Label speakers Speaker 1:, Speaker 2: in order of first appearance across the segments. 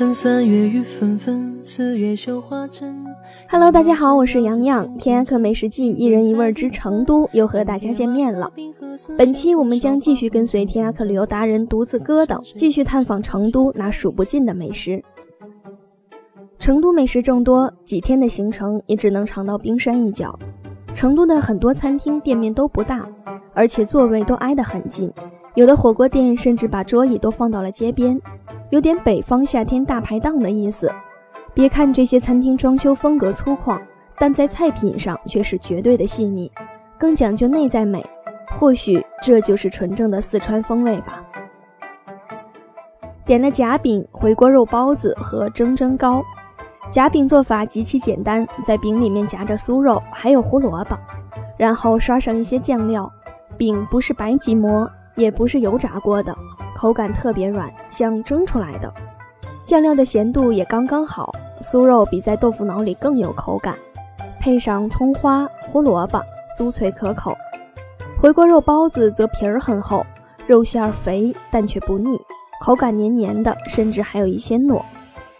Speaker 1: 三月雨纷纷，四月绣花针。Hello，大家好，我是洋洋，天涯客美食记一人一味之成都又和大家见面了。本期我们将继续跟随天涯客旅游达人独自哥等，继续探访成都那数不尽的美食。成都美食众多，几天的行程也只能尝到冰山一角。成都的很多餐厅店面都不大，而且座位都挨得很近，有的火锅店甚至把桌椅都放到了街边。有点北方夏天大排档的意思。别看这些餐厅装修风格粗犷，但在菜品上却是绝对的细腻，更讲究内在美。或许这就是纯正的四川风味吧。点了夹饼、回锅肉包子和蒸蒸糕。夹饼做法极其简单，在饼里面夹着酥肉，还有胡萝卜，然后刷上一些酱料。饼不是白吉馍，也不是油炸过的。口感特别软，像蒸出来的，酱料的咸度也刚刚好，酥肉比在豆腐脑里更有口感，配上葱花、胡萝卜，酥脆可口。回锅肉包子则皮儿很厚，肉馅儿肥但却不腻，口感黏黏的，甚至还有一些糯。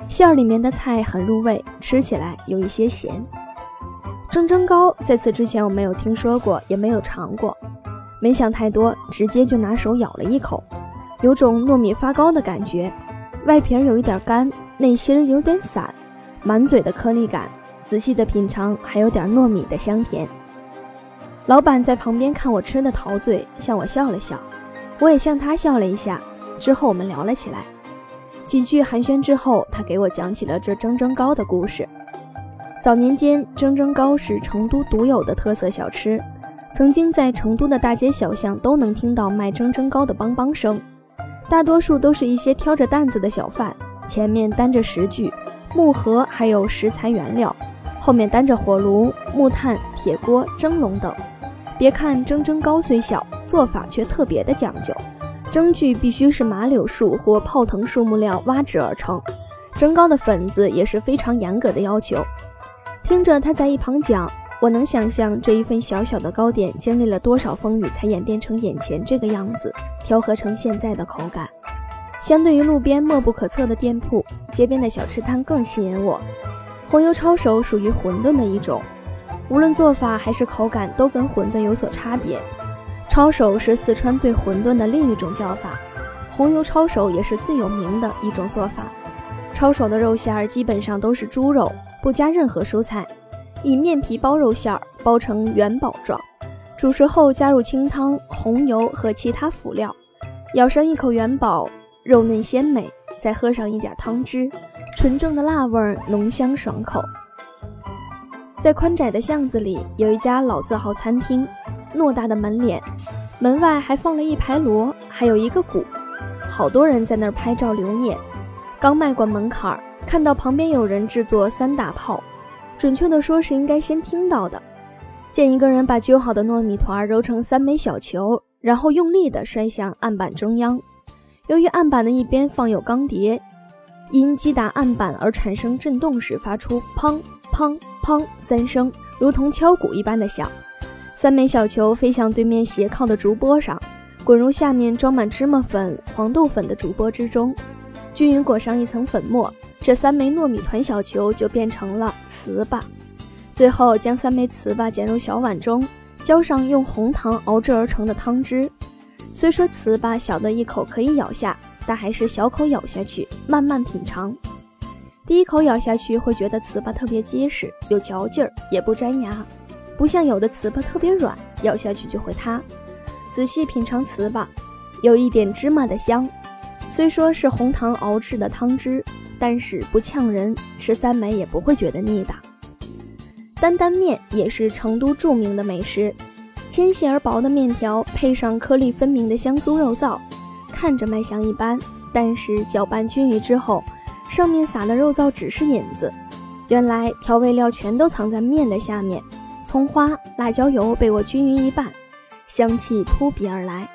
Speaker 1: 馅儿里面的菜很入味，吃起来有一些咸。蒸蒸糕在此之前我没有听说过，也没有尝过，没想太多，直接就拿手咬了一口。有种糯米发糕的感觉，外皮有一点干，内心有点散，满嘴的颗粒感。仔细的品尝，还有点糯米的香甜。老板在旁边看我吃的陶醉，向我笑了笑，我也向他笑了一下。之后我们聊了起来，几句寒暄之后，他给我讲起了这蒸蒸糕的故事。早年间，蒸蒸糕是成都独有的特色小吃，曾经在成都的大街小巷都能听到卖蒸蒸糕的梆梆声。大多数都是一些挑着担子的小贩，前面担着食具、木盒，还有食材原料，后面担着火炉、木炭、铁锅、蒸笼等。别看蒸蒸糕虽小，做法却特别的讲究。蒸具必须是马柳树或泡藤树木料挖制而成，蒸糕的粉子也是非常严格的要求。听着他在一旁讲。我能想象这一份小小的糕点经历了多少风雨，才演变成眼前这个样子，调和成现在的口感。相对于路边默不可测的店铺，街边的小吃摊更吸引我。红油抄手属于馄饨的一种，无论做法还是口感都跟馄饨有所差别。抄手是四川对馄饨的另一种叫法，红油抄手也是最有名的一种做法。抄手的肉馅儿基本上都是猪肉，不加任何蔬菜。以面皮包肉馅儿，包成元宝状，煮熟后加入清汤、红油和其他辅料，咬上一口元宝，肉嫩鲜美，再喝上一点汤汁，纯正的辣味儿，浓香爽口。在宽窄的巷子里，有一家老字号餐厅，偌大的门脸，门外还放了一排锣，还有一个鼓，好多人在那儿拍照留念。刚迈过门槛儿，看到旁边有人制作三大炮。准确的说，是应该先听到的。见一个人把揪好的糯米团揉成三枚小球，然后用力地摔向案板中央。由于案板的一边放有钢碟，因击打案板而产生震动时，发出砰砰砰三声，如同敲鼓一般的响。三枚小球飞向对面斜靠的竹钵上，滚入下面装满芝麻粉、黄豆粉的竹钵之中，均匀裹上一层粉末。这三枚糯米团小球就变成了糍粑，最后将三枚糍粑捡入小碗中，浇上用红糖熬制而成的汤汁。虽说糍粑小的一口可以咬下，但还是小口咬下去，慢慢品尝。第一口咬下去会觉得糍粑特别结实，有嚼劲儿，也不粘牙。不像有的糍粑特别软，咬下去就会塌。仔细品尝糍粑，有一点芝麻的香，虽说是红糖熬制的汤汁，但是不呛人，吃三枚也不会觉得腻的。担担面也是成都著名的美食，纤细而薄的面条配上颗粒分明的香酥肉燥，看着卖相一般，但是搅拌均匀之后，上面撒的肉燥只是引子，原来调味料全都藏在面的下面。葱花、辣椒油被我均匀一拌，香气扑鼻而来，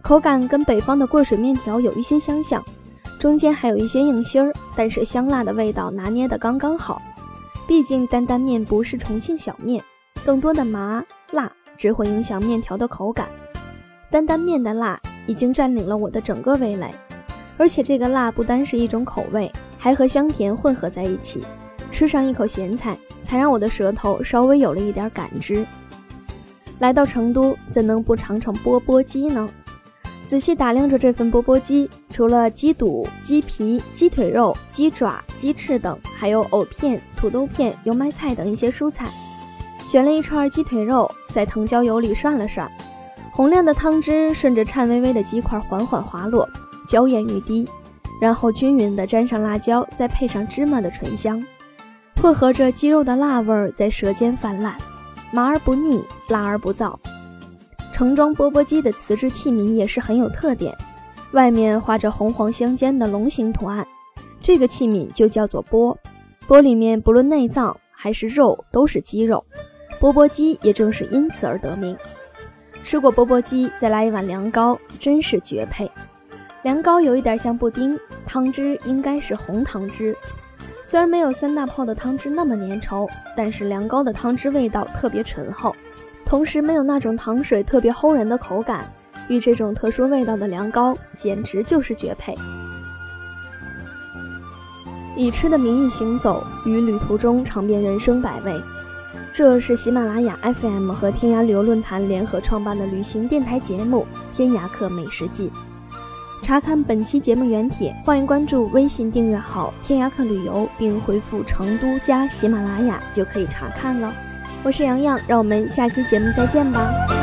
Speaker 1: 口感跟北方的过水面条有一些相像，中间还有一些硬芯儿，但是香辣的味道拿捏的刚刚好。毕竟担担面不是重庆小面，更多的麻辣只会影响面条的口感。担担面的辣已经占领了我的整个味蕾，而且这个辣不单是一种口味，还和香甜混合在一起。吃上一口咸菜。才让我的舌头稍微有了一点感知。来到成都，怎能不尝尝钵钵鸡呢？仔细打量着这份钵钵鸡，除了鸡肚、鸡皮、鸡腿肉、鸡爪、鸡翅等，还有藕片、土豆片、油麦菜等一些蔬菜。选了一串鸡腿肉，在藤椒油里涮了涮，红亮的汤汁顺着颤巍巍的鸡块缓缓滑落，娇艳欲滴，然后均匀地沾上辣椒，再配上芝麻的醇香。混合着鸡肉的辣味儿在舌尖泛滥，麻而不腻，辣而不燥。盛装钵钵鸡的瓷质器皿也是很有特点，外面画着红黄相间的龙形图案，这个器皿就叫做钵。钵里面不论内脏还是肉都是鸡肉，钵钵鸡也正是因此而得名。吃过钵钵鸡，再来一碗凉糕，真是绝配。凉糕有一点像布丁，汤汁应该是红糖汁。虽然没有三大炮的汤汁那么粘稠，但是凉糕的汤汁味道特别醇厚，同时没有那种糖水特别齁人的口感，与这种特殊味道的凉糕简直就是绝配。以吃的名义行走，于旅途中尝遍人生百味。这是喜马拉雅 FM 和天涯旅游论坛联合创办的旅行电台节目《天涯客美食记》。查看本期节目原帖，欢迎关注微信订阅号“天涯客旅游”，并回复“成都加喜马拉雅”就可以查看了。我是洋洋，让我们下期节目再见吧。